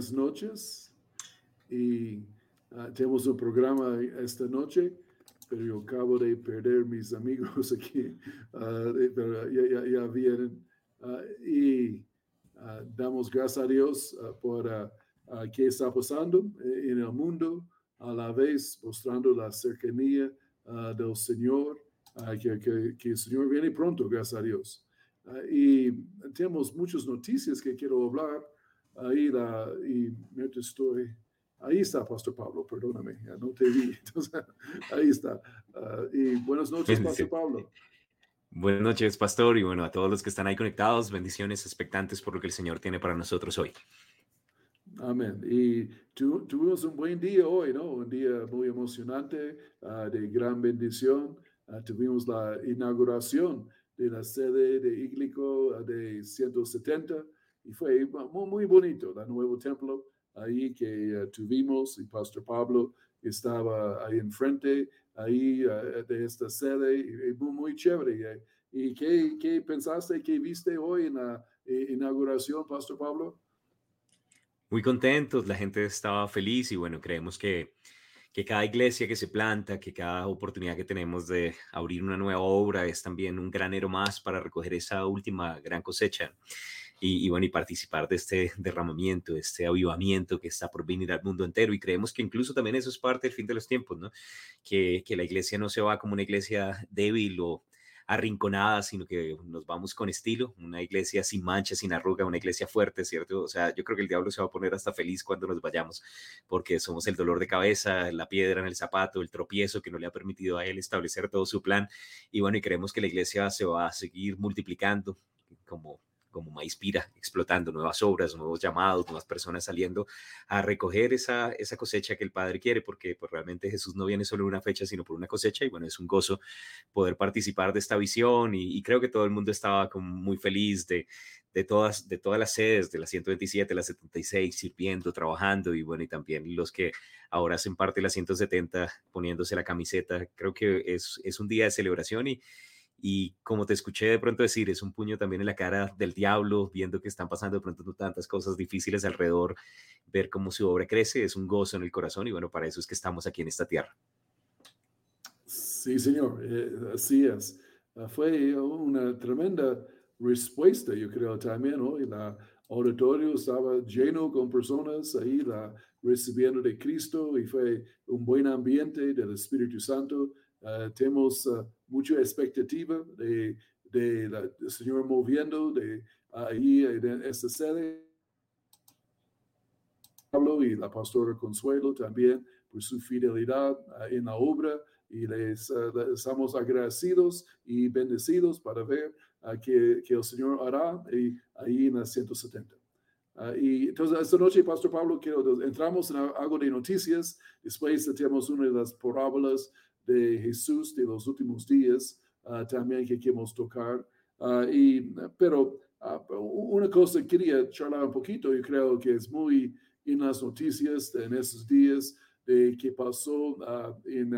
buenas noches y ah, tenemos un programa esta noche, pero yo acabo de perder mis amigos aquí, ah, pero ya, ya, vienen ah, y damos gracias a Dios por qué está pasando en el mundo, a la vez mostrando la cercanía del Señor, que, que, que el Señor viene pronto, gracias a Dios. y tenemos muchas noticias que quiero hablar ahí la, y estoy, ahí está Pastor Pablo, perdóname, ya no te vi, entonces ahí está. Ah, y buenas noches, Pastor Pablo. Buenas noches, Pastor, y bueno, a todos los que están ahí conectados, bendiciones expectantes por lo que el Señor tiene para nosotros hoy. Amén. Y tuvimos un buen día hoy, ¿no? Un día muy emocionante, ah, de gran bendición. Ah, tuvimos la inauguración de la sede de Iglico de 170 y fue muy, bonito, el nuevo templo ahí que eh, tuvimos y Pastor Pablo estaba ahí enfrente, ahí eh, de esta sede, y, muy, muy, chévere. Eh. ¿Y qué, qué, pensaste, qué viste hoy en la inauguración, Pastor Pablo? Muy contentos, la gente estaba feliz y bueno, creemos que, que cada iglesia que se planta, que cada oportunidad que tenemos de abrir una nueva obra es también un granero más para recoger esa última gran cosecha y, bueno, y participar de este derramamiento, de este avivamiento que está por venir al mundo entero. Y creemos que incluso también eso es parte del fin de los tiempos, ¿no? Que, que la iglesia no se va como una iglesia débil o arrinconada, sino que nos vamos con estilo, una iglesia sin mancha, sin arruga, una iglesia fuerte, ¿cierto? O sea, yo creo que el diablo se va a poner hasta feliz cuando nos vayamos, porque somos el dolor de cabeza, la piedra en el zapato, el tropiezo que no le ha permitido a él establecer todo su plan. Y bueno, y creemos que la iglesia se va a seguir multiplicando como como maíz pira, explotando nuevas obras, nuevos llamados, nuevas personas saliendo a recoger esa, esa cosecha que el Padre quiere, porque pues, realmente Jesús no viene solo en una fecha, sino por una cosecha, y bueno, es un gozo poder participar de esta visión, y, creo que todo el mundo estaba como muy feliz de, de todas, de todas las sedes, de la 127, la 76, sirviendo, trabajando, y bueno, y también los que ahora hacen parte de la 170, poniéndose la camiseta, creo que es, es un día de celebración y y como te escuché de pronto decir, es un puño también en la cara del diablo, viendo que están pasando de pronto tantas cosas difíciles alrededor, ver cómo su obra crece, es un gozo en el corazón y bueno, para eso es que estamos aquí en esta tierra. Sí, señor, eh, así es. Ah, fue una tremenda respuesta, yo creo también, ¿no? La auditorio estaba lleno con personas ahí la, recibiendo de Cristo y fue un buen ambiente del Espíritu Santo. Uh, tenemos uh, mucha expectativa de, de la, del Señor moviendo de ahí en esta sede. Pablo y la pastora Consuelo también por su fidelidad uh, en la obra y les, estamos agradecidos y bendecidos para ver que, que, el Señor hará y, ahí en la 170. y entonces esta noche, Pastor Pablo, quiero, entramos en algo de noticias, después tenemos una de las parábolas de Jesús de los últimos días ah, también que queremos tocar. Ah, y, pero ah, una cosa quería charlar un poquito, yo creo que es muy en las noticias en esos días de que pasó en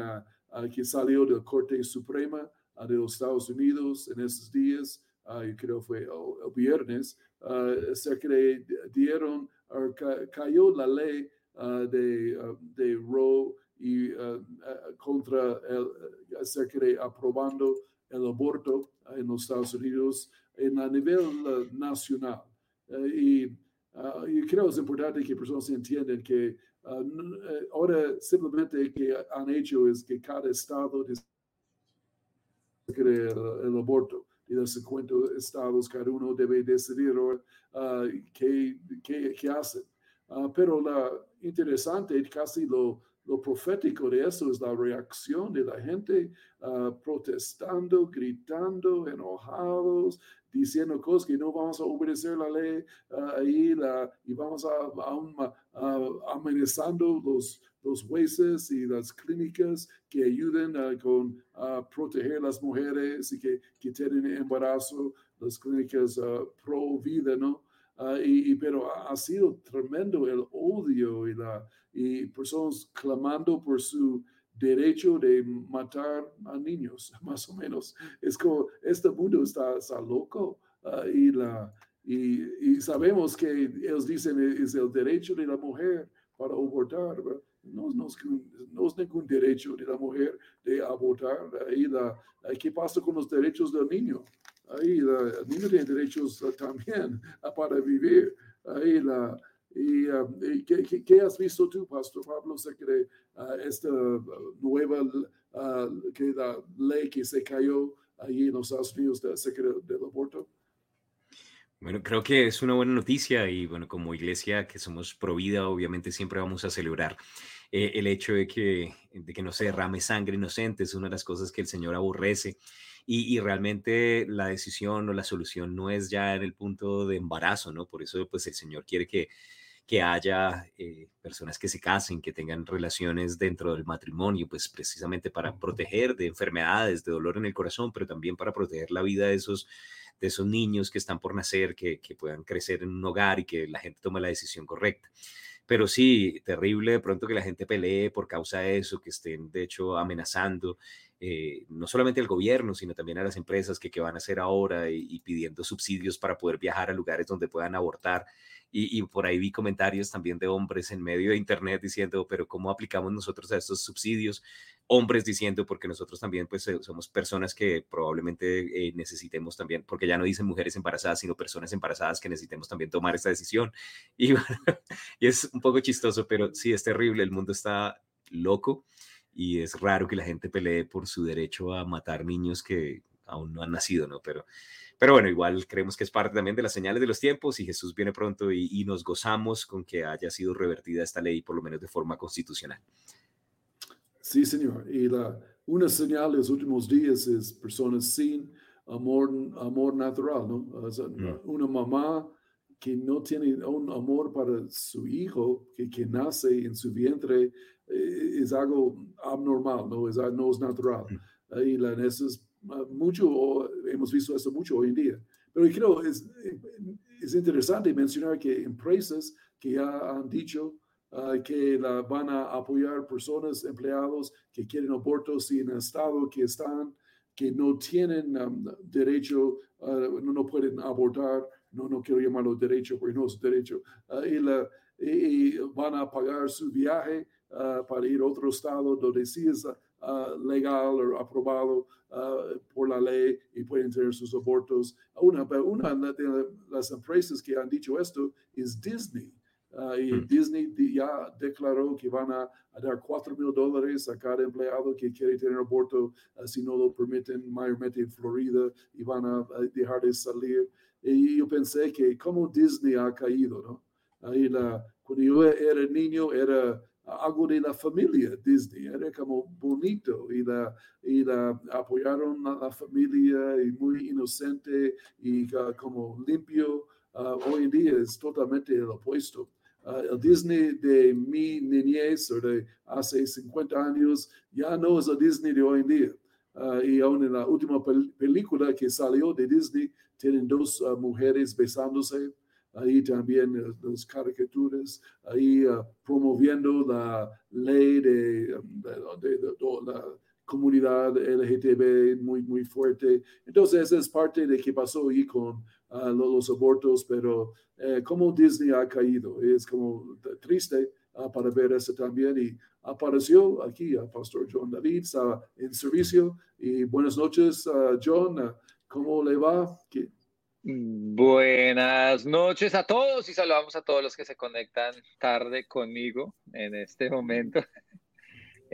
que salió de la Corte Suprema de los Estados Unidos en esos días, yo creo fue el, viernes, se que dieron, cayó la ley de, de Roe y uh, contra el, acerca de aprobando el aborto en los Estados Unidos en a nivel nacional. Uh, y creo que es importante que personas entiendan que ahora simplemente que han hecho es que cada estado el, el aborto y los 50 estados, cada uno debe decidir qué, qué, qué hacen. pero la interesante, casi lo, lo profético de eso es la reacción de la gente ah, protestando, gritando, enojados, diciendo cosas que no vamos a obedecer la ley uh, y vamos a, amenazando los, los jueces y las clínicas que ayuden con a proteger las mujeres y que, que tienen embarazo, las clínicas pro vida, ¿no? Ah, y, pero ha, sido tremendo el odio y, la, y personas clamando por su derecho de matar a niños, más o menos. Es como, este mundo está, está loco ah, y, la, y, sabemos que ellos dicen es el derecho de la mujer para abortar. No, no, no, es ningún derecho de la mujer de abortar. Ahí la, ¿Qué pasa con los derechos del niño? Ahí el niño tiene derechos también para vivir. Ahí la, y, um, ¿qué, has visto tú, Pastor Pablo, sobre uh, esta nueva uh, que la ley que se cayó ahí en los Estados Unidos de, del aborto? Bueno, creo que es una buena noticia y bueno, como iglesia que somos pro vida, obviamente siempre vamos a celebrar eh, el hecho de que, de que no se derrame sangre inocente, es una de las cosas que el Señor aborrece y, y, realmente la decisión o la solución no es ya en el punto de embarazo, ¿no? Por eso pues el Señor quiere que que haya eh, personas que se casen, que tengan relaciones dentro del matrimonio, pues precisamente para proteger de enfermedades, de dolor en el corazón, pero también para proteger la vida de esos de esos niños que están por nacer, que, puedan crecer en un hogar y que la gente tome la decisión correcta. Pero sí, terrible de pronto que la gente pelee por causa de eso, que estén de hecho amenazando eh, no solamente al gobierno, sino también a las empresas que van a hacer ahora y, pidiendo subsidios para poder viajar a lugares donde puedan abortar. Y, por ahí vi comentarios también de hombres en medio de internet diciendo, pero ¿cómo aplicamos nosotros a estos subsidios? Hombres diciendo, porque nosotros también pues eh, somos personas que probablemente eh, necesitemos también, porque ya no dicen mujeres embarazadas, sino personas embarazadas que necesitemos también tomar esta decisión. Y, y es un poco chistoso, pero sí, es terrible, el mundo está loco y es raro que la gente pelee por su derecho a matar niños que aún no han nacido, ¿no? Pero pero bueno, igual creemos que es parte también de las señales de los tiempos y Jesús viene pronto y, nos gozamos con que haya sido revertida esta ley, por lo menos de forma constitucional. Sí, Señor. Y la, una señal de los últimos días es personas sin amor, amor natural, ¿no? Mm. Una mamá que no tiene un amor para su hijo, que, que nace en su vientre, eh, es algo abnormal, ¿no? Es, no es natural. Mm. Y la, es mucho, hemos visto eso mucho hoy en día. Pero creo es, es interesante mencionar que empresas que ya han dicho ah, que la, van a apoyar personas, empleados que quieren abortos y en el estado que están, que no tienen um, derecho, ah, no, no pueden abortar, no, no quiero llamarlo derecho porque no es derecho, ah, y, la, y, van a pagar su viaje para ir a otro estado donde sí es Uh, legal o aprobado uh, por la ley y pueden tener sus abortos. Una, una de las empresas que han dicho esto es Disney. Uh, y hmm. Disney ya declaró que van a, dar 4 mil dólares a cada empleado que quiere tener aborto si no lo permiten, mayormente en Florida, y van a, dejar de salir. Y yo pensé que como Disney ha caído, ¿no? Ahí la, cuando yo era niño era algo de la familia Disney, era como bonito y, la, y la, apoyaron a la familia y muy inocente y como limpio. Ah, hoy en día es totalmente el opuesto. Ah, el Disney de mi niñez o de hace 50 años ya no es el Disney de hoy en día. Ah, y aún en la última película que salió de Disney, tienen dos mujeres besándose ahí también eh, las caricaturas, ahí uh, promoviendo la ley de, de, la comunidad LGTB muy, muy fuerte. Entonces, esa es parte de qué pasó ahí con uh, los, abortos, pero eh, como Disney ha caído, es como triste uh, para ver eso también. Y apareció aquí a Pastor John David, está en servicio. Y buenas noches, John, ¿cómo le va? ¿Qué? Buenas noches a todos y saludamos a todos los que se conectan tarde conmigo en este momento.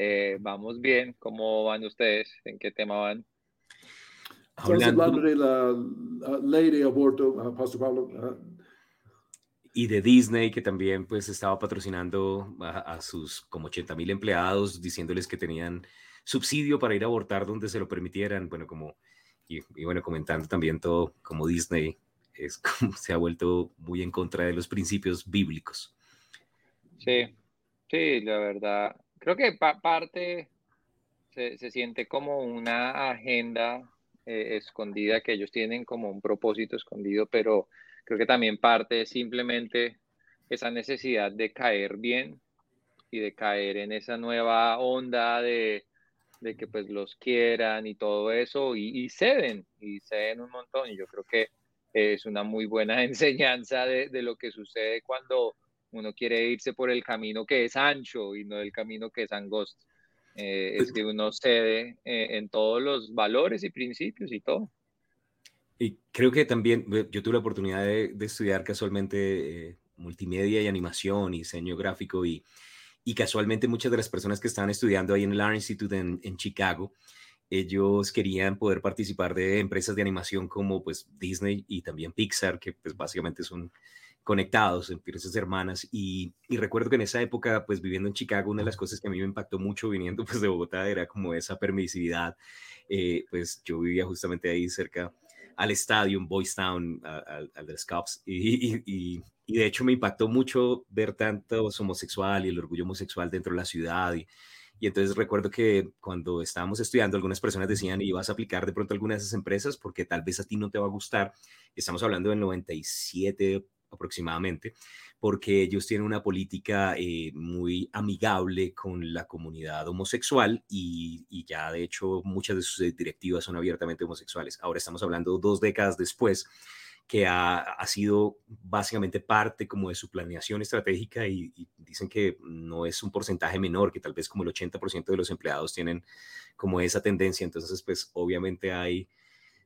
Eh, vamos bien, ¿cómo van ustedes? ¿En qué tema van? Hablando, de la, ley de aborto, uh, Pastor Pablo. Uh. y de Disney, que también pues estaba patrocinando a, sus como 80 mil empleados, diciéndoles que tenían subsidio para ir a abortar donde se lo permitieran. Bueno, como y, bueno, comentando también todo como Disney es se ha vuelto muy en contra de los principios bíblicos. Sí, sí, la verdad. Creo que parte se, se, siente como una agenda eh, escondida que ellos tienen como un propósito escondido, pero creo que también parte simplemente esa necesidad de caer bien y de caer en esa nueva onda de de que pues los quieran y todo eso y, ceden y ceden un montón y yo creo que es una muy buena enseñanza de, de, lo que sucede cuando uno quiere irse por el camino que es ancho y no el camino que es angosto. Eh, es que uno cede eh, en todos los valores y principios y todo. Y creo que también yo tuve la oportunidad de, estudiar casualmente multimedia y animación y diseño gráfico y, y casualmente muchas de las personas que estaban estudiando ahí en el Art Institute en, en Chicago, ellos querían poder participar de empresas de animación como pues Disney y también Pixar, que pues básicamente son conectados, empresas hermanas. Y, y, recuerdo que en esa época, pues viviendo en Chicago, una de las cosas que a mí me impactó mucho viniendo pues de Bogotá era como esa permisividad. Eh, pues yo vivía justamente ahí cerca al estadio, Boys Town, al, al de los Cubs, y, y, y, de hecho me impactó mucho ver tantos homosexual y el orgullo homosexual dentro de la ciudad. Y, entonces recuerdo que cuando estábamos estudiando, algunas personas decían, y vas a aplicar de pronto alguna de esas empresas porque tal vez a ti no te va a gustar. Estamos hablando del 97 aproximadamente, porque ellos tienen una política eh, muy amigable con la comunidad homosexual y, y, ya de hecho muchas de sus directivas son abiertamente homosexuales. Ahora estamos hablando dos décadas después que ha, ha, sido básicamente parte como de su planeación estratégica y, dicen que no es un porcentaje menor, que tal vez como el 80% de los empleados tienen como esa tendencia. Entonces, pues obviamente hay,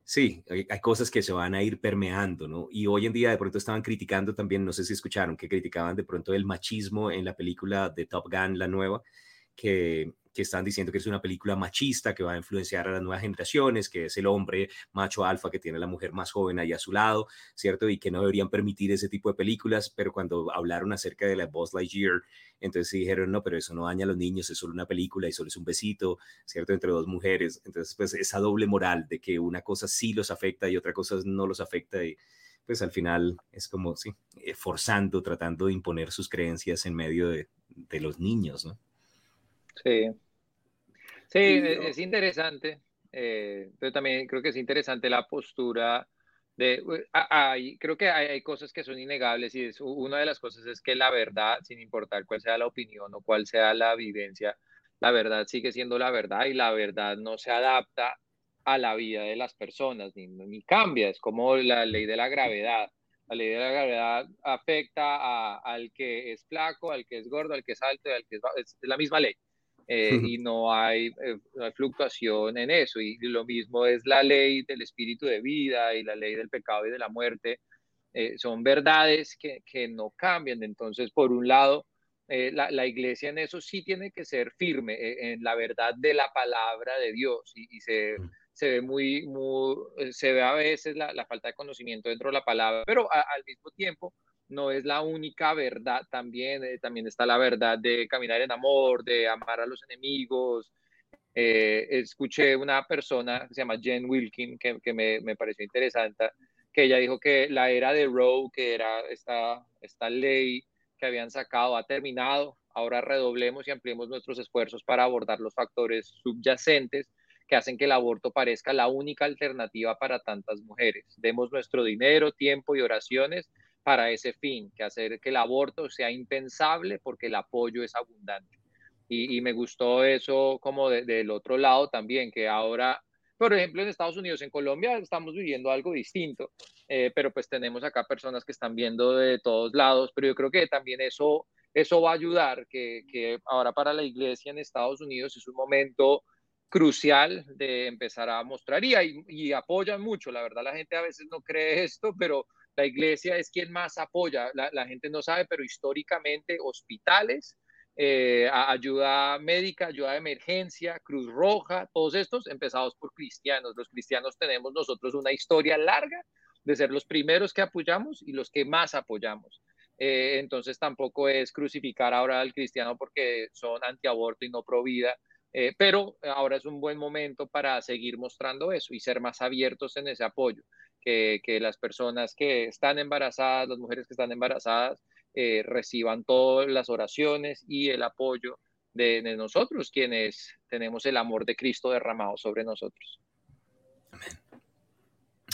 sí, hay, hay, cosas que se van a ir permeando, ¿no? Y hoy en día de pronto estaban criticando también, no sé si escucharon, que criticaban de pronto el machismo en la película de Top Gun, la nueva, que que están diciendo que es una película machista que va a influenciar a las nuevas generaciones, que es el hombre macho alfa que tiene la mujer más joven ahí a su lado, ¿cierto? Y que no deberían permitir ese tipo de películas, pero cuando hablaron acerca de la Buzz Lightyear, entonces dijeron, no, pero eso no daña a los niños, es solo una película y solo es un besito, ¿cierto? Entre dos mujeres. Entonces, pues esa doble moral de que una cosa sí los afecta y otra cosa no los afecta y pues al final es como, sí, eh, forzando, tratando de imponer sus creencias en medio de, de los niños, ¿no? Sí, sí, e, es interesante, eh, pero también creo que es interesante la postura de, hay, creo que hay, cosas que son innegables y es, una de las cosas es que la verdad, sin importar cuál sea la opinión o cuál sea la vivencia, la verdad sigue siendo la verdad y la verdad no se adapta a la vida de las personas ni, ni cambia, es como la ley de la gravedad. La ley de la gravedad afecta al que es flaco, al que es gordo, al que es alto, al que es, es la misma ley. Eh, y no hay, eh, no hay, fluctuación en eso. Y lo mismo es la ley del espíritu de vida y la ley del pecado y de la muerte. Eh, son verdades que, que, no cambian. Entonces, por un lado, la, la, iglesia en eso sí tiene que ser firme, en la verdad de la palabra de Dios. Y, y se, mm. se, ve muy, muy, se ve a veces la, la, falta de conocimiento dentro de la palabra, pero al mismo tiempo no es la única verdad, también, eh, también está la verdad de caminar en amor, de amar a los enemigos. Eh, escuché una persona que se llama Jen Wilkin, que, que me, me, pareció interesante, que ella dijo que la era de Roe, que era esta, esta ley que habían sacado, ha terminado. Ahora redoblemos y ampliemos nuestros esfuerzos para abordar los factores subyacentes que hacen que el aborto parezca la única alternativa para tantas mujeres. Demos nuestro dinero, tiempo y oraciones para ese fin, que hacer que el aborto sea impensable porque el apoyo es abundante. Y, me gustó eso como del otro lado también, que ahora, por ejemplo, en Estados Unidos, en Colombia estamos viviendo algo distinto, eh, pero pues tenemos acá personas que están viendo de todos lados, pero yo creo que también eso, eso va a ayudar, que, que ahora para la iglesia en Estados Unidos es un momento crucial de empezar a mostrar y, y apoyan mucho, la verdad la gente a veces no cree esto, pero la iglesia es quien más apoya, la, gente no sabe, pero históricamente hospitales, eh, ayuda médica, ayuda de emergencia, Cruz Roja, todos estos empezados por cristianos. Los cristianos tenemos nosotros una historia larga de ser los primeros que apoyamos y los que más apoyamos. Eh, entonces tampoco es crucificar ahora al cristiano porque son antiaborto y no pro vida, eh, pero ahora es un buen momento para seguir mostrando eso y ser más abiertos en ese apoyo que, las personas que están embarazadas, las mujeres que están embarazadas, eh, reciban todas las oraciones y el apoyo de, nosotros, quienes tenemos el amor de Cristo derramado sobre nosotros. Amén.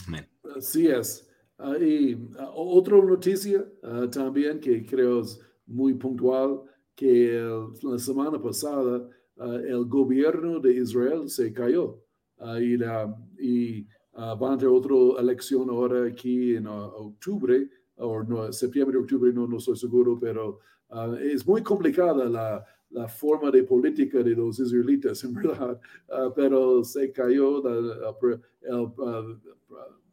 Amén. Así es. y ah, otra noticia ah, también que creo es muy puntual, que la semana pasada ah, el gobierno de Israel se cayó y, y van a tener otra elección ahora aquí en octubre, o no, septiembre, octubre, no, no estoy seguro, pero es muy complicada la, la forma de política de los israelitas, en verdad, pero se cayó el, el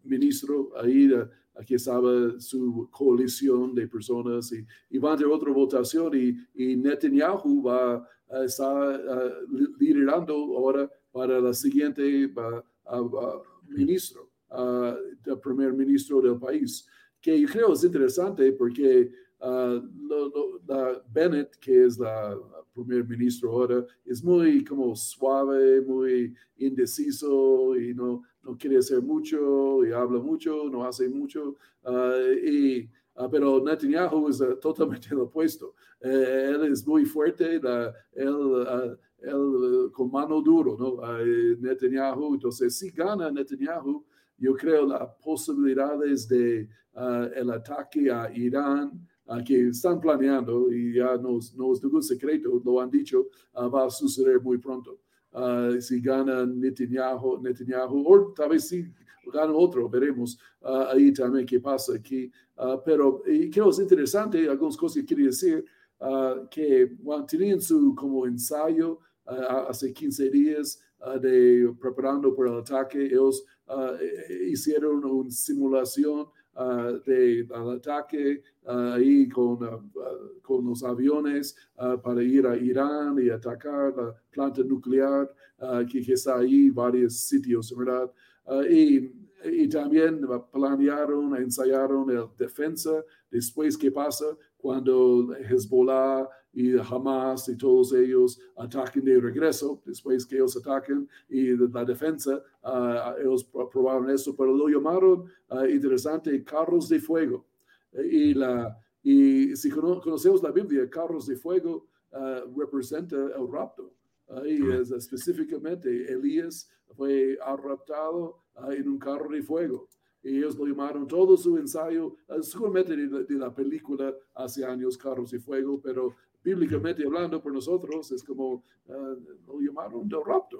ministro ahí aquí estaba su coalición de personas y, y van a tener otra votación y, y Netanyahu va a estar liderando ahora para la siguiente ministro, el primer ministro del país, que yo creo es interesante porque la Bennett, que es la primer ministro ahora, es muy como suave, muy indeciso y no, no quiere hacer mucho y habla mucho, no hace mucho. Ah, y, ah, pero Netanyahu es totalmente lo opuesto. Eh, él es muy fuerte, él, él, con mano duro, ¿no? Netanyahu, entonces si gana Netanyahu, yo creo las posibilidades de el ataque a Irán, que están planeando y ya no, no es ningún secreto, lo han dicho, va a suceder muy pronto. Uh, si gana Netanyahu, Netanyahu, o tal vez si gana otro, veremos uh, ahí también qué pasa aquí. Uh, pero creo es interesante, algunas cosas que quiero decir, que bueno, tenían su como ensayo hace 15 días de preparando para el ataque, ellos hicieron una simulación Uh, de, ataque uh, ahí con, uh, con los aviones para ir a Irán y atacar la planta nuclear que, está ahí, varios sitios, ¿verdad? y, y también planearon, ensayaron la defensa después qué pasa cuando Hezbollah y Hamas y todos ellos ataquen de regreso, después que ellos ataquen y la defensa, uh, ellos probaron eso, pero lo llamaron uh, interesante carros de fuego. Y, la, y si conocemos la Biblia, carros de fuego uh, representa el rapto. y es, específicamente Elías fue raptado en un carro de fuego ellos lo llamaron todo su ensayo, seguramente de, la película hace años, Carros y Fuego, pero bíblicamente hablando por nosotros es como uh, lo llamaron del rapto,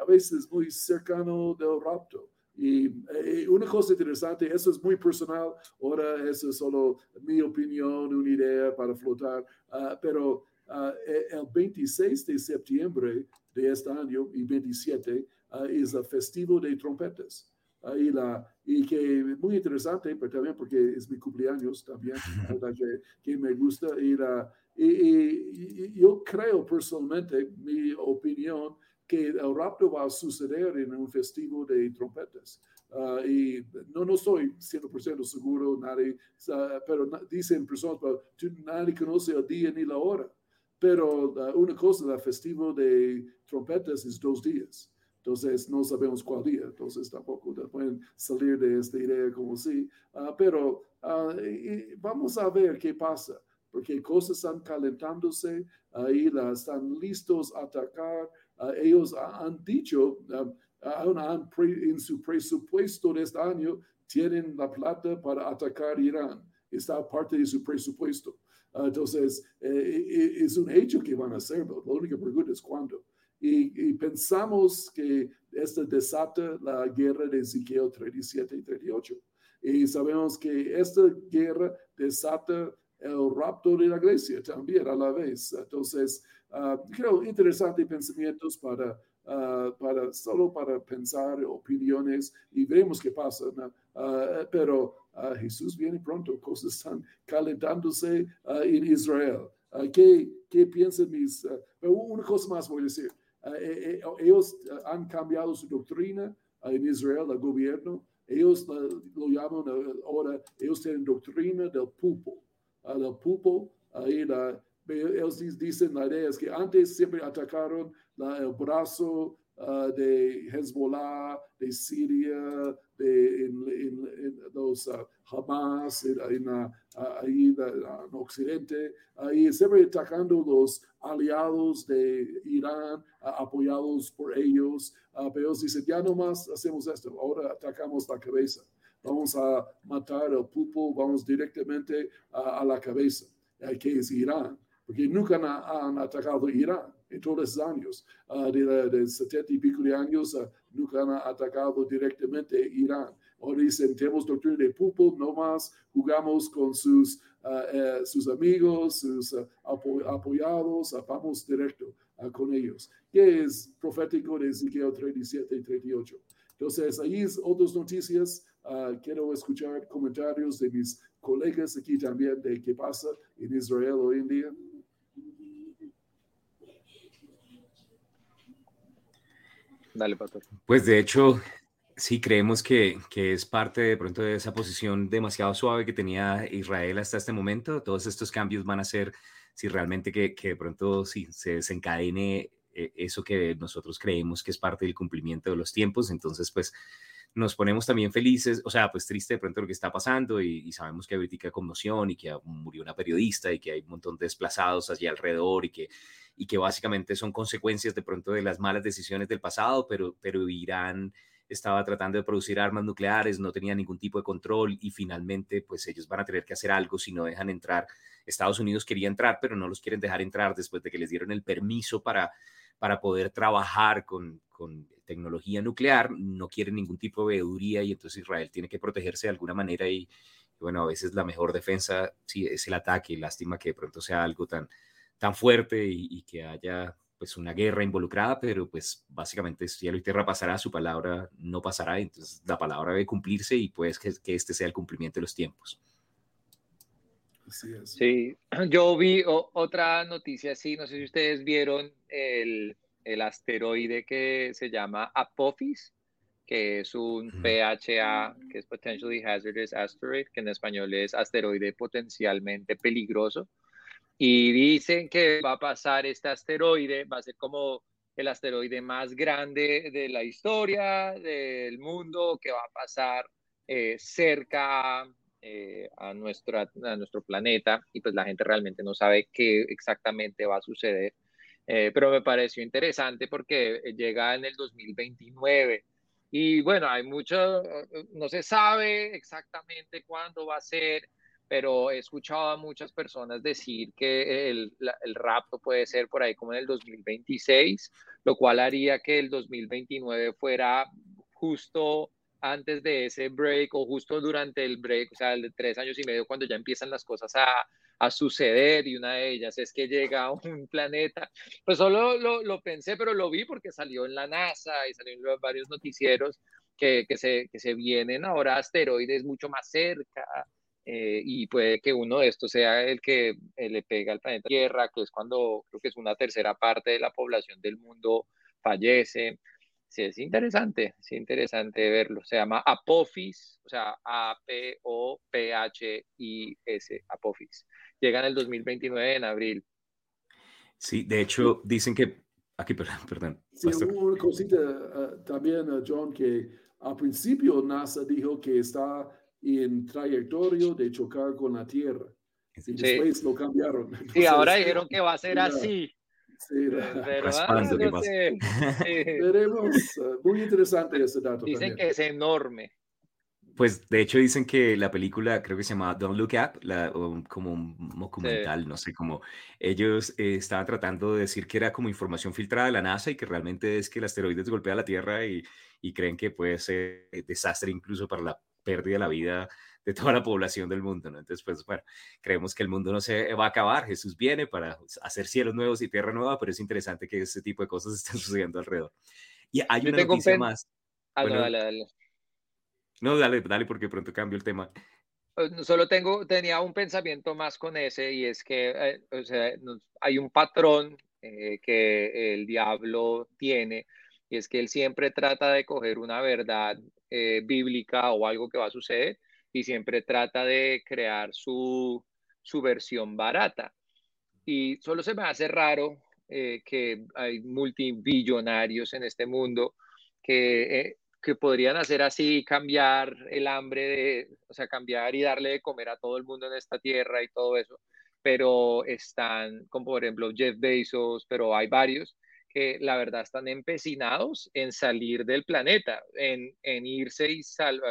a veces muy cercano del rapto. Y eh, una cosa interesante, eso es muy personal, ahora eso es solo mi opinión, una idea para flotar, uh, pero uh, el 26 de septiembre de este año y 27 es el festivo de trompetas. Ahí la, y que muy interesante, pero también porque es mi cumpleaños también, que, que, me gusta. Y la, y, yo creo personalmente, mi opinión, que el rapto va a suceder en un festivo de trompetas. Ah, y no, no estoy 100% seguro, nadie, pero dicen personas, pero nadie conoce el día ni la hora. Pero uh, una cosa, el festivo de trompetas es dos días. Entonces, no sabemos cuál día, entonces tampoco pueden salir de esta idea como si, uh, pero vamos a ver qué pasa porque cosas están calentándose, ahí están listos a atacar. ellos han dicho, en su presupuesto de este año, tienen la plata para atacar Irán. Está parte de su presupuesto. entonces, eh, eh, es un hecho que van a hacerlo. La única pregunta es cuándo. Y, pensamos que esto desata la guerra de Ezequiel 37 y 38. Y sabemos que esta guerra desata el rapto de la iglesia también a la vez. Entonces, uh, creo interesantes pensamientos para, uh, para, solo para pensar opiniones y veremos qué pasa. Uh, pero Jesús viene pronto, cosas están calentándose en Israel. ¿qué, ¿Qué piensan mis... una cosa más voy a decir. Eh, eh, ellos han cambiado su doctrina en Israel, el gobierno. Ellos lo llaman ahora, ellos tienen doctrina del pulpo del pupo, ahí la, ellos dicen la idea es que antes siempre atacaron el brazo ah, de Hezbollah, de Siria, de en, los uh, Hamas, en, ahí en Occidente, ahí siempre atacando los aliados de Irán, apoyados por ellos, pero ellos dicen, ya no más hacemos esto, ahora atacamos la cabeza vamos a matar el pupo, vamos directamente a, la cabeza, que es Irán. porque nunca han, atacado Irán en todos los años. Uh, de, 70 y pico de años, nunca han atacado directamente Irán. Ahora dicen, tenemos doctrina de pulpo, no más jugamos con sus, eh, sus amigos, sus apoyados, vamos directo con ellos. Que es profético de Ezequiel 37 y 38. Entonces, ahí es otras noticias. quiero escuchar comentarios de mis colegas aquí también de qué pasa en Israel hoy en día. Dale, pastor. Pues de hecho, sí creemos que, que, es parte de pronto de esa posición demasiado suave que tenía Israel hasta este momento. Todos estos cambios van a ser si realmente que, que de pronto sí, se desencadene eh, eso que nosotros creemos que es parte del cumplimiento de los tiempos. Entonces, pues nos ponemos también felices, o sea, pues triste de pronto lo que está pasando y, sabemos que hay política conmoción y que murió una periodista y que hay un montón de desplazados allí alrededor y que, y que básicamente son consecuencias de pronto de las malas decisiones del pasado, pero, pero Irán estaba tratando de producir armas nucleares, no tenía ningún tipo de control y finalmente pues ellos van a tener que hacer algo si no dejan entrar. Estados Unidos quería entrar, pero no los quieren dejar entrar después de que les dieron el permiso para, para poder trabajar con, con tecnología nuclear, no quiere ningún tipo de veeduría y entonces Israel tiene que protegerse de alguna manera y, bueno, a veces la mejor defensa sí es el ataque, lástima que de pronto sea algo tan, tan fuerte y, que haya pues una guerra involucrada, pero pues básicamente cielo y tierra pasará, su palabra no pasará, entonces la palabra debe cumplirse y pues que, que este sea el cumplimiento de los tiempos. Sí, yo vi otra noticia sí, no sé si ustedes vieron el, el asteroide que se llama Apophis, que es un PHA, que es Potentially Hazardous Asteroid, que en español es asteroide potencialmente peligroso. Y dicen que va a pasar este asteroide, va a ser como el asteroide más grande de la historia del mundo, que va a pasar eh, cerca eh, a, nuestra, a nuestro planeta y pues la gente realmente no sabe qué exactamente va a suceder. Eh, pero me pareció interesante porque llega en el 2029 y bueno, hay mucho, no se sabe exactamente cuándo va a ser, pero he escuchado a muchas personas decir que el, el, rapto puede ser por ahí como en el 2026, lo cual haría que el 2029 fuera justo antes de ese break o justo durante el break, o sea, el de tres años y medio, cuando ya empiezan las cosas a, a suceder y una de ellas es que llega a un planeta. Pues solo lo, pensé, pero lo vi porque salió en la NASA y salió en varios noticieros que, que, se, que se vienen ahora asteroides mucho más cerca eh, y puede que uno de estos sea el que eh, le pega al planeta Tierra, que es cuando creo que es una tercera parte de la población del mundo fallece. Sí, es interesante, es interesante verlo. Se llama Apophis, o sea, A-P-O-P-H-I-S, Apophis llega en el 2029 en abril. Sí, de hecho, dicen que. Aquí, perdón, perdón. Sí, una cosita eh, también, eh, John, que al principio NASA dijo que está en trayectoria de chocar con la Tierra. Y después lo cambiaron. Y ahora dijeron que va a ser así. Sí, Pero, ah, no sé. Veremos. Eh, muy interesante ese dato. Dicen que es enorme. Pues de hecho dicen que la película creo que se llama Don't Look Up, la, como un documental, no sé, como ellos eh, estaban tratando de decir que era como información filtrada de la NASA y que realmente es que el asteroide golpea la Tierra y, y creen que puede ser desastre incluso para la pérdida de la vida de toda la población del mundo, ¿no? Entonces, pues bueno, creemos que el mundo no se va a acabar, Jesús viene para hacer cielos nuevos y tierra nueva, pero es interesante que este tipo de cosas estén sucediendo alrededor. Y hay una noticia más. Ah, dale, dale. No, dale, dale, porque pronto cambio el tema. Eh, solo tengo, tenía un pensamiento más con ese y es que eh, o sea, hay un patrón eh, que el diablo tiene y es que él siempre trata de coger una verdad bíblica o algo que va a suceder y siempre trata de crear su, su versión barata. Y solo se me hace raro que hay multibillonarios en este mundo que que podrían hacer así, cambiar el hambre, de, o sea, cambiar y darle de comer a todo el mundo en esta tierra y todo eso, pero están, como por ejemplo Jeff Bezos, pero hay varios que la verdad están empecinados en salir del planeta, en, en irse y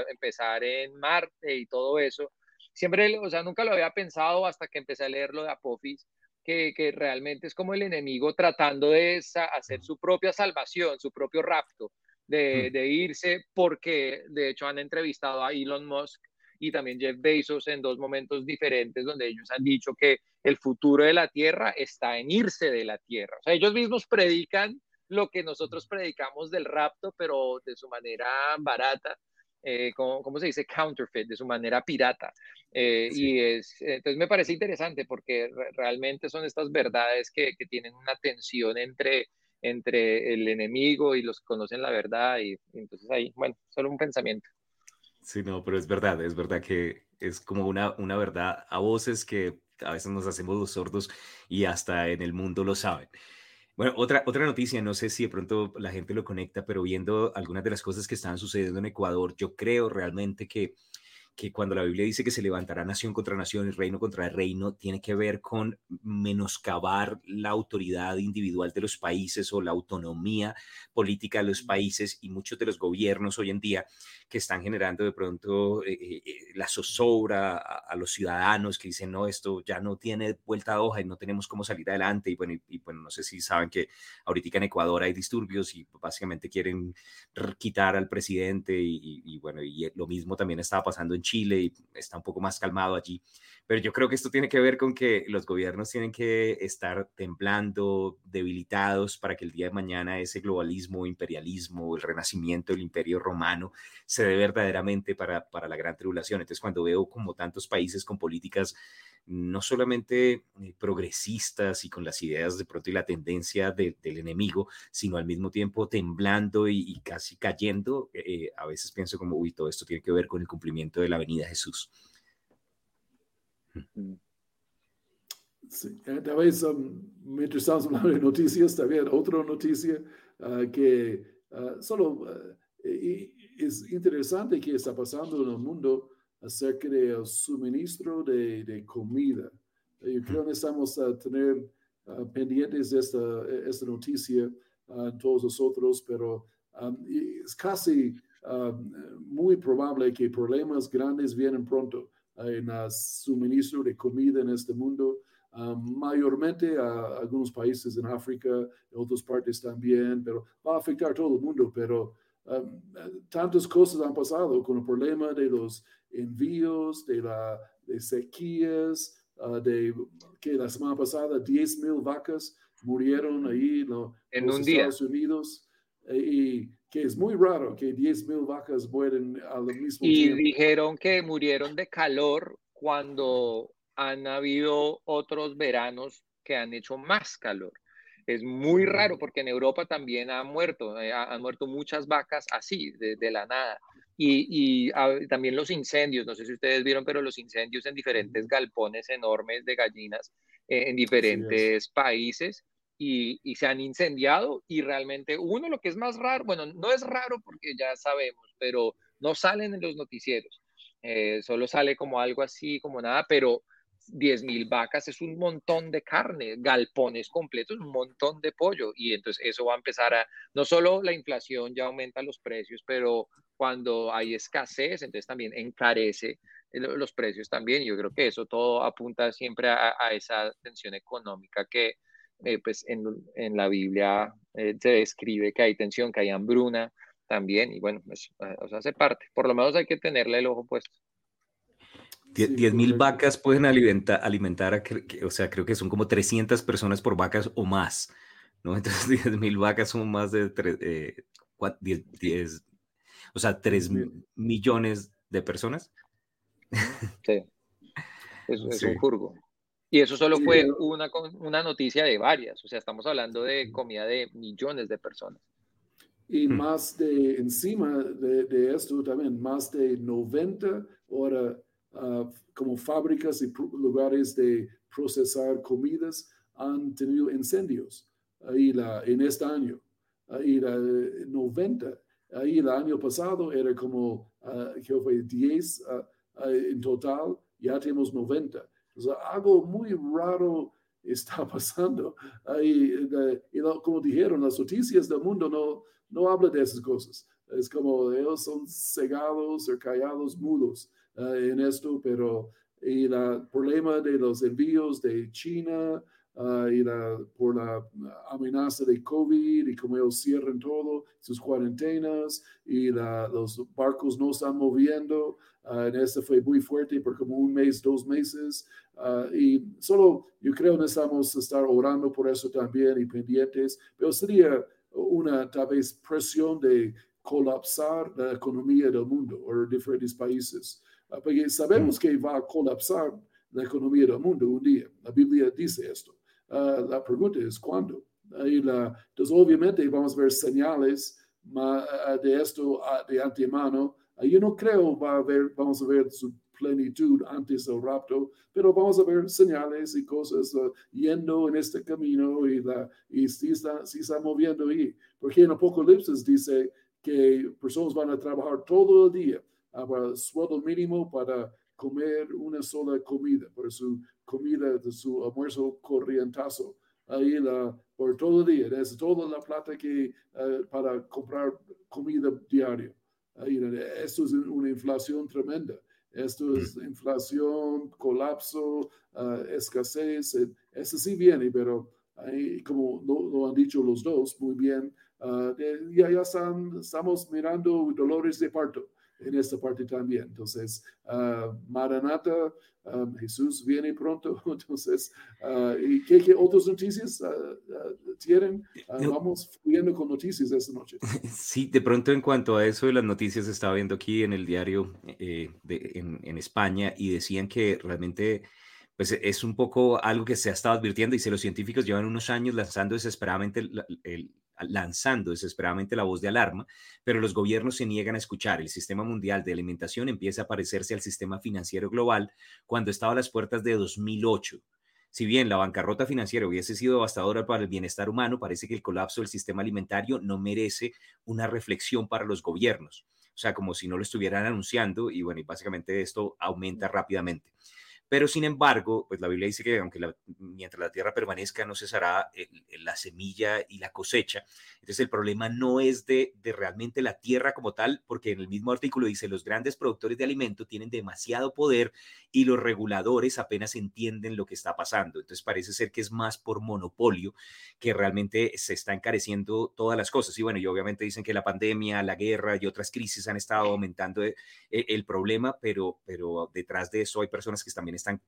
empezar en Marte y todo eso. Siempre, o sea, nunca lo había pensado hasta que empecé a leer lo de Apophis, que, que, realmente es como el enemigo tratando de hacer su propia salvación, su propio rapto, de, de, irse, porque de hecho han entrevistado a Elon Musk y también Jeff Bezos en dos momentos diferentes donde ellos han dicho que el futuro de la Tierra está en irse de la Tierra. O sea, ellos mismos predican lo que nosotros predicamos del rapto, pero de su manera barata eh, ¿cómo, se dice? Counterfeit, de su manera pirata. Eh, y es, entonces me parece interesante porque realmente son estas verdades que, que, tienen una tensión entre, entre el enemigo y los que conocen la verdad. Y, entonces ahí, bueno, solo un pensamiento. Sí, no, pero es verdad, es verdad que es como una, una verdad a voces que a veces nos hacemos los sordos y hasta en el mundo lo saben. Bueno, otra, otra noticia, no sé si de pronto la gente lo conecta, pero viendo algunas de las cosas que están sucediendo en Ecuador, yo creo realmente que que cuando la Biblia dice que se levantará nación contra nación y reino contra reino, tiene que ver con menoscabar la autoridad individual de los países o la autonomía política de los países y muchos de los gobiernos hoy en día que están generando de pronto eh, eh, eh, la zozobra a, los ciudadanos que dicen, no, esto ya no tiene vuelta a hoja y no tenemos cómo salir adelante. Y bueno, y, bueno no sé si saben que ahorita en Ecuador hay disturbios y básicamente quieren quitar al presidente y, y bueno, y lo mismo también estaba pasando en Chile y está un poco más calmado allí. Pero yo creo que esto tiene que ver con que los gobiernos tienen que estar temblando, debilitados para que el día de mañana ese globalismo, imperialismo, el renacimiento del imperio romano se dé verdaderamente para, para la gran tribulación. Entonces, cuando veo como tantos países con políticas no solamente eh, progresistas y con las ideas de pronto y la tendencia del enemigo, sino al mismo tiempo temblando y, casi cayendo, eh, a veces pienso como, uy, todo esto tiene que ver con el cumplimiento de la venida de Jesús. Sí, tal vez um, mientras estamos hablando de noticias, también otra noticia ah, que ah, solo ah, es interesante que está pasando en el mundo acerca del suministro de, de comida. Yo creo que necesitamos uh, tener pendientes de esta, esta noticia todos nosotros, pero um, es casi muy probable que problemas grandes vienen pronto en el suministro de comida en este mundo, mayormente a algunos países en África, en otras partes también, pero va a afectar a todo el mundo, pero tantas cosas han pasado con el problema de los envíos, de, la, de sequías, ah, de que la semana pasada 10 mil vacas murieron ahí en los Estados Unidos. Eh, y que es muy raro que 10 mil vacas mueren al mismo y tiempo. Y dijeron que murieron de calor cuando han habido otros veranos que han hecho más calor. Es muy raro porque en Europa también han muerto, eh, han muerto muchas vacas así, de, de la nada. Y, y también los incendios, no sé si ustedes vieron, pero los incendios en diferentes galpones enormes de gallinas eh, en diferentes países y, y, se han incendiado y realmente uno lo que es más raro, bueno, no es raro porque ya sabemos, pero no salen en los noticieros, eh, solo sale como algo así, como nada, pero 10 mil vacas es un montón de carne, galpones completos, un montón de pollo. Y entonces eso va a empezar a, no solo la inflación ya aumenta los precios, pero cuando hay escasez, entonces también encarece los precios también. Yo creo que eso todo apunta siempre a, esa tensión económica que eh, pues en, en, la Biblia eh, se describe que hay tensión, que hay hambruna también. Y bueno, eso, pues, o sea, hace parte. Por lo menos hay que tenerle el ojo puesto. 10 mil vacas pueden alimentar, alimentar a, o sea, creo que son como 300 personas por vacas o más, ¿no? Entonces 10 mil vacas son más de 3, eh, 10, o sea, 3 millones de personas. Sí, es, un jurgo. Y eso solo fue una, una noticia de varias, o sea, estamos hablando de comida de millones de personas. Y hmm. más de, encima de, de esto también, más de 90 horas Ah, como fábricas y lugares de procesar comidas han tenido incendios ahí la, en este año. Ahí la 90, ahí el año pasado era como, uh, fue 10 ah, en total, ya tenemos 90. Entonces, algo muy raro está pasando. Ahí, y como dijeron, las noticias del mundo no, no hablan de esas cosas. Es como ellos son cegados o callados mudos. Eh, en esto, pero el problema de los envíos de China y por la amenaza de COVID y como ellos cierran todo, sus cuarentenas y los barcos no están moviendo. en este fue muy fuerte por como un mes, dos meses. y solo yo creo necesitamos estar orando por eso también y pendientes, pero sería una tal vez presión de colapsar la economía del mundo o diferentes países. porque sabemos mm. que va a colapsar la economía del mundo un día. La Biblia dice esto. Ah, la pregunta es cuándo. la, entonces, obviamente, vamos a ver señales ah, de esto ah, de antemano. yo no creo va a vamos a ver su plenitud antes del rapto, pero vamos a ver señales y cosas yendo en este camino y, la, y si, está, si está moviendo ahí. Porque en Apocalipsis dice que personas van a trabajar todo el día para sueldo mínimo para comer una sola comida, por su comida de su almuerzo corrientazo. Ahí la, por todo el día, es toda la plata que eh, para comprar comida diaria. Ahí, esto es una inflación tremenda. Esto es inflación, colapso, uh, escasez. Eso sí viene, pero ahí, como lo, han dicho los dos muy bien, uh, ya, ya están, estamos mirando dolores de parto en esta parte también. Entonces, uh, Maranata, um, Jesús viene pronto. Entonces, uh, ¿y qué, qué, otras noticias uh, tienen? vamos viendo con noticias esta noche. Sí, de pronto en cuanto a eso de las noticias, estaba viendo aquí en el diario eh, de, en, en España y decían que realmente pues es un poco algo que se ha estado advirtiendo y si los científicos llevan unos años lanzando desesperadamente el, el, lanzando desesperadamente la voz de alarma, pero los gobiernos se niegan a escuchar. El sistema mundial de alimentación empieza a parecerse al sistema financiero global cuando estaba a las puertas de 2008. Si bien la bancarrota financiera hubiese sido devastadora para el bienestar humano, parece que el colapso del sistema alimentario no merece una reflexión para los gobiernos. O sea, como si no lo estuvieran anunciando y bueno, y básicamente esto aumenta rápidamente. Pero sin embargo, pues la Biblia dice que aunque mientras la tierra permanezca no cesará la semilla y la cosecha. Entonces el problema no es de, de realmente la tierra como tal, porque en el mismo artículo dice los grandes productores de alimento tienen demasiado poder y los reguladores apenas entienden lo que está pasando. Entonces parece ser que es más por monopolio que realmente se está encareciendo todas las cosas. Y bueno, y obviamente dicen que la pandemia, la guerra y otras crisis han estado aumentando eh, el problema, pero, pero detrás de eso hay personas que también están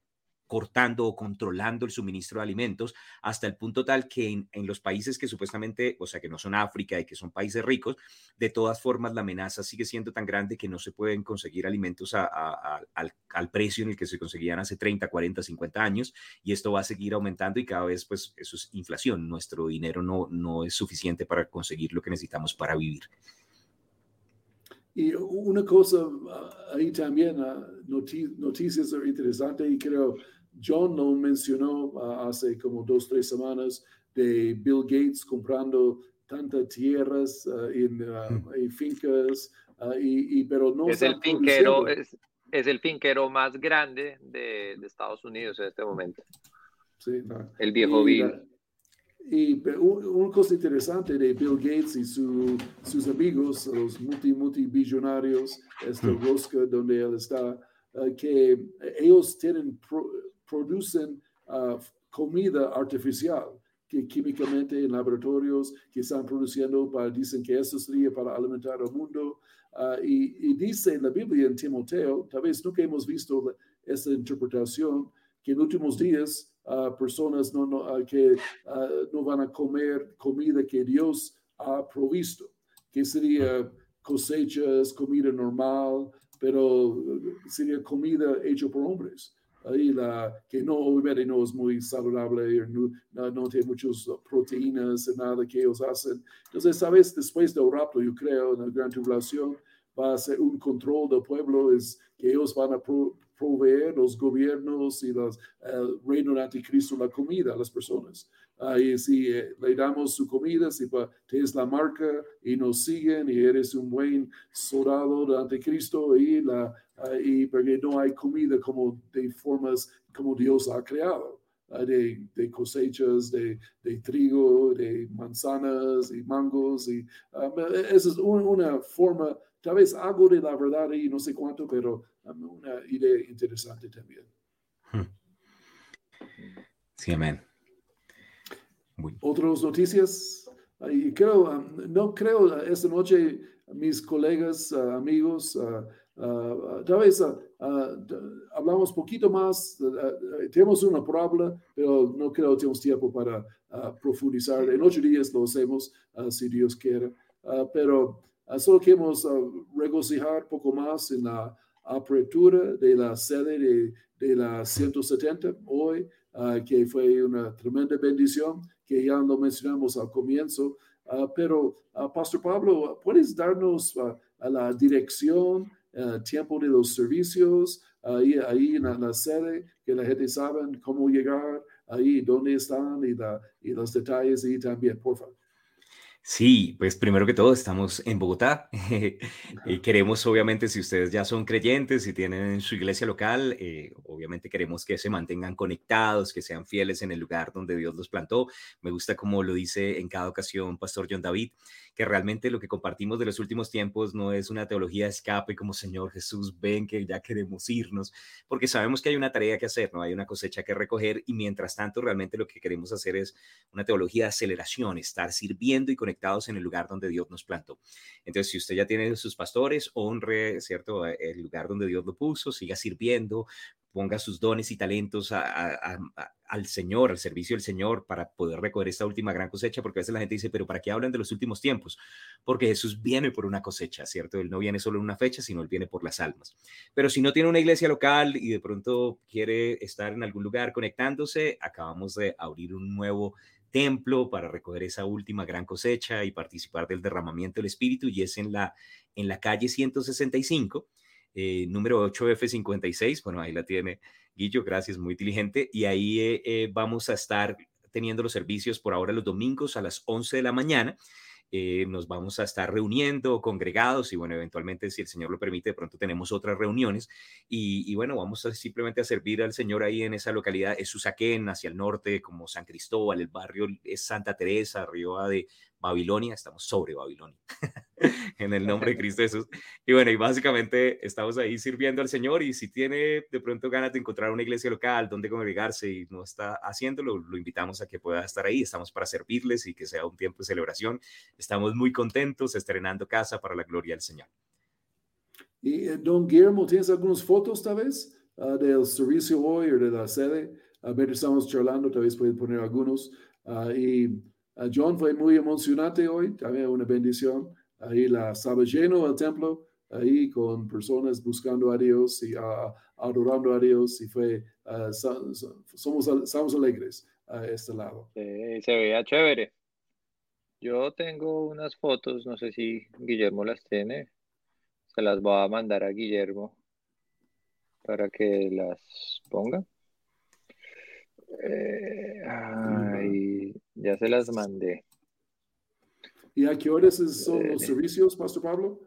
cortando o controlando el suministro de alimentos hasta el punto tal que en, los países que supuestamente, o sea, que no son África y que son países ricos, de todas formas la amenaza sigue siendo tan grande que no se pueden conseguir alimentos al, precio en el que se conseguían hace 30, 40, 50 años y esto va a seguir aumentando y cada vez pues eso es inflación, nuestro dinero no, no es suficiente para conseguir lo que necesitamos para vivir. Y una cosa ah, ahí también, ah, noticias interesantes, y creo John lo mencionó ah, hace como dos, tres semanas, de Bill Gates comprando tantas tierras en, hmm. fincas, y, pero no es el finquero es, es, el finquero más grande de, de, Estados Unidos en este momento. Sí, el viejo Bill. Y una cosa interesante de Bill Gates y sus amigos, los multi, multibillonarios, este hmm. rosca donde él está, eh, que ellos tienen, producen ah, comida artificial que químicamente en laboratorios que están produciendo para, dicen que eso sería para alimentar al mundo. Ah, y, y, dice la Biblia en Timoteo, tal vez nunca hemos visto esa interpretación, que en últimos días personas no, no, que no van a comer comida que Dios ha provisto, que sería cosechas, comida normal, pero sería comida hecha por hombres. Ahí la, que no, obviamente no es muy saludable, no, no, tiene muchas proteínas, nada que ellos hacen. Entonces, sabes, después del rapto, yo creo, en la gran tribulación, va a ser un control del pueblo, es que ellos van a proveer los gobiernos y los, el reino de anticristo la comida a las personas. y si eh, le damos su comida, si tienes la marca y nos siguen y eres un buen soldado de anticristo y, la, y porque no hay comida como de formas como Dios ha creado. De, de, cosechas de, de, trigo, de manzanas y mangos. Y, um, esa es una forma, tal vez algo de la verdad y no sé cuánto, pero una idea interesante también. Hmm. Sí, amén. Otras noticias. Y creo, um, no creo esta noche mis colegas, uh, amigos, uh, uh, tal vez hablamos poquito más, tenemos una palabra, pero no creo que tenemos tiempo para profundizar. En ocho días lo hacemos, si Dios quiere. pero solo queremos regocijar poco más en la apertura de la sede de, de la 170 hoy, que fue una tremenda bendición que ya lo mencionamos al comienzo. Ah, pero, uh, Pastor Pablo, ¿puedes darnos uh, la dirección, tiempo de los servicios, ahí, ahí en la, sede, que la gente sabe cómo llegar, ahí dónde están y, la, y los detalles ahí también, por favor? Sí, pues primero que todo estamos en Bogotá. y queremos, obviamente, si ustedes ya son creyentes y tienen su iglesia local, eh, obviamente queremos que se mantengan conectados, que sean fieles en el lugar donde Dios los plantó. Me gusta como lo dice en cada ocasión Pastor John David, que realmente lo que compartimos de los últimos tiempos no es una teología de escape como Señor Jesús, ven que ya queremos irnos, porque sabemos que hay una tarea que hacer, no hay una cosecha que recoger y mientras tanto realmente lo que queremos hacer es una teología de aceleración, estar sirviendo y conectados en el lugar donde Dios nos plantó. Entonces, si usted ya tiene sus pastores, honre, ¿cierto?, el lugar donde Dios lo puso, siga sirviendo, ponga sus dones y talentos al Señor, al servicio del Señor, para poder recoger esta última gran cosecha, porque a veces la gente dice, pero ¿para qué hablan de los últimos tiempos? Porque Jesús viene por una cosecha, ¿cierto? Él no viene solo en una fecha, sino Él viene por las almas. Pero si no tiene una iglesia local y de pronto quiere estar en algún lugar conectándose, acabamos de abrir un nuevo templo para recoger esa última gran cosecha y participar del derramamiento del Espíritu, y es en la, en la calle 165 eh, número 8F56, bueno, ahí la tiene Guillo, gracias, muy inteligente, y ahí eh, eh, vamos a estar teniendo los servicios por ahora los domingos a las 11 de la mañana. Nos vamos a estar reuniendo, congregados y bueno, eventualmente, si el Señor lo permite, de pronto tenemos otras reuniones y, bueno, vamos simplemente a servir al Señor ahí en esa localidad, es Susaquén, hacia el norte, como San Cristóbal, el barrio es Santa Teresa, arriba de Babilonia, estamos sobre Babilonia, en el nombre de Cristo Jesús. Y bueno, y básicamente estamos ahí sirviendo al Señor y si tiene de pronto ganas de encontrar una iglesia local donde congregarse y no está haciéndolo, lo invitamos a que pueda estar ahí. Estamos para servirles y que sea un tiempo de celebración. Estamos muy contentos estrenando casa para la gloria del Señor. Y eh, don Guillermo, ¿tienes algunas fotos tal vez ah, del servicio hoy o de la sede? A ver, estamos charlando, tal vez pueden poner algunos. Uh, y John fue muy emocionante hoy, también una bendición. Ahí la estaba lleno el templo, ahí con personas buscando a Dios y adorando a Dios y fue, uh, somos, estamos alegres a este lado. se veía chévere. Yo tengo unas fotos, no sé si Guillermo las tiene, se las voy a mandar a Guillermo para que las ponga. Eh, ay, ya se las mandé. ¿Y a qué horas son los servicios, Pastor Pablo?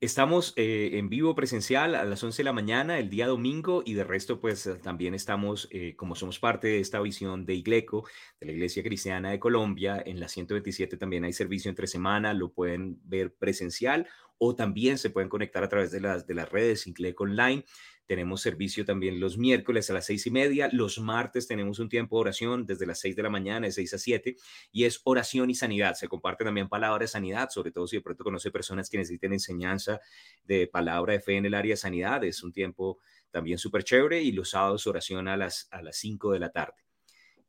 Estamos eh, en vivo presencial a las 11 de la mañana el día domingo y de resto pues eh, también estamos, como somos parte de esta visión de Igleco, de la Iglesia Cristiana de Colombia, en la 127 también hay servicio entre semana, lo pueden ver presencial o también se pueden conectar a través de las, de las redes Igleco Online. Tenemos servicio también los miércoles a las seis y media. Los martes tenemos un tiempo de oración desde las seis de la mañana, de seis a siete, y es oración y sanidad. Se comparte también palabra de sanidad, sobre todo si de pronto conoce personas que necesiten enseñanza de palabra de fe en el área de sanidad. Es un tiempo también súper chévere y los sábados oración a las, a las cinco de la tarde.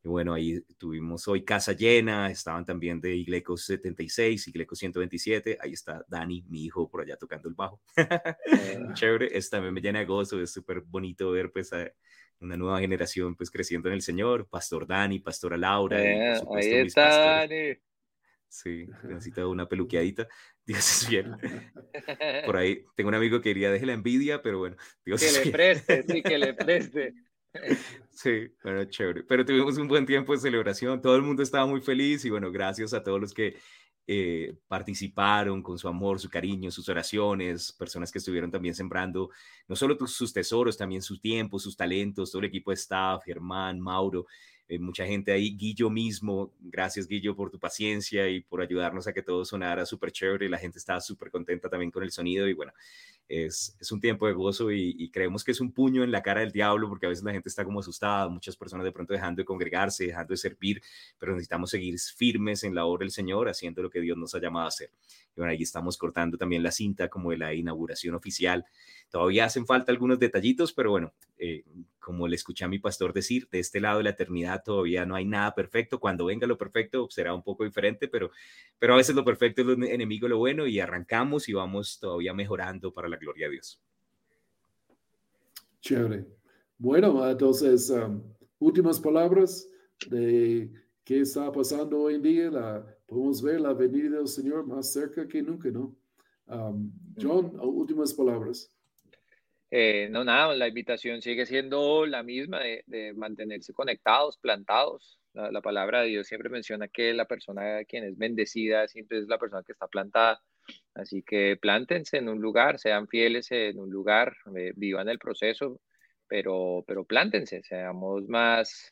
Y bueno, ahí tuvimos hoy casa llena, estaban también de Igleco 76, Igleco 127, ahí está Dani, mi hijo, por allá tocando el bajo. Chévere, es, también me llena de gozo, es súper bonito ver pues a una nueva generación pues creciendo en el Señor, Pastor Dani, Pastora Laura. Eh, ahí está Dani. Sí, necesita una peluqueadita. Dios es bien. Por ahí tengo un amigo que diría, deje la envidia, pero bueno, Dios que le preste, sí, que le preste. Sí, bueno, chévere. Pero tuvimos un buen tiempo de celebración, todo el mundo estaba muy feliz y bueno, gracias a todos los que eh, participaron con su amor, su cariño, sus oraciones, personas que estuvieron también sembrando no solo sus tesoros, también su tiempo, sus talentos, todo el equipo de staff, Germán, Mauro, eh, mucha gente ahí, Guillo mismo, gracias Guillo por tu paciencia y por ayudarnos a que todo sonara súper chévere, la gente estaba súper contenta también con el sonido y bueno, es, es un tiempo de gozo y, creemos que es un puño en la cara del diablo porque a veces la gente está como asustada, muchas personas de pronto dejando de congregarse, dejando de servir, pero necesitamos seguir firmes en la obra del Señor, haciendo lo que Dios nos ha llamado a hacer. Y bueno, ahí estamos cortando también la cinta como de la inauguración oficial. Todavía hacen falta algunos detallitos, pero bueno, eh, como le escuché a mi pastor decir, de este lado de la eternidad todavía no hay nada perfecto. Cuando venga lo perfecto será un poco diferente, pero, pero a veces lo perfecto es lo enemigo lo bueno y arrancamos y vamos todavía mejorando para la gloria de Dios. Chévere. Bueno, entonces, um, últimas palabras de qué está pasando hoy en día. La, podemos ver la venida del Señor más cerca que nunca, ¿no? Um, John, últimas palabras. Eh, no, nada, la invitación sigue siendo la misma de, mantenerse conectados, plantados. La, palabra de Dios siempre menciona que la persona quien es bendecida siempre es la persona que está plantada. Así que plántense en un lugar, sean fieles en un lugar, eh, vivan el proceso, pero, pero plántense, seamos más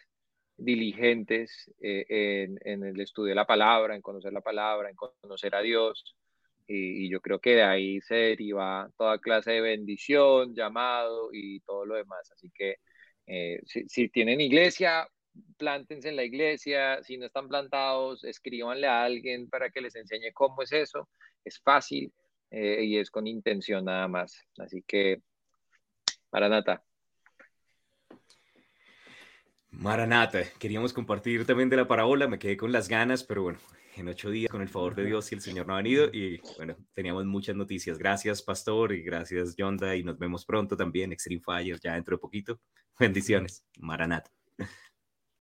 diligentes eh, en, en el estudio de la palabra, en conocer la palabra, en conocer a Dios y, yo creo que de ahí se deriva toda clase de bendición, llamado y todo lo demás. Así que eh, si, tienen iglesia, plántense en la iglesia. Si no están plantados, escríbanle a alguien para que les enseñe cómo es eso. Es fácil eh, y es con intención nada más. Así que, Maranata. Maranata, queríamos compartir también de la parábola, me quedé con las ganas, pero bueno, en ocho días, con el favor de Dios, y el Señor no ha venido. Y bueno, teníamos muchas noticias. Gracias, Pastor, y gracias, Yonda, y nos vemos pronto también, Extreme Fire, ya dentro de poquito. Bendiciones, Maranata.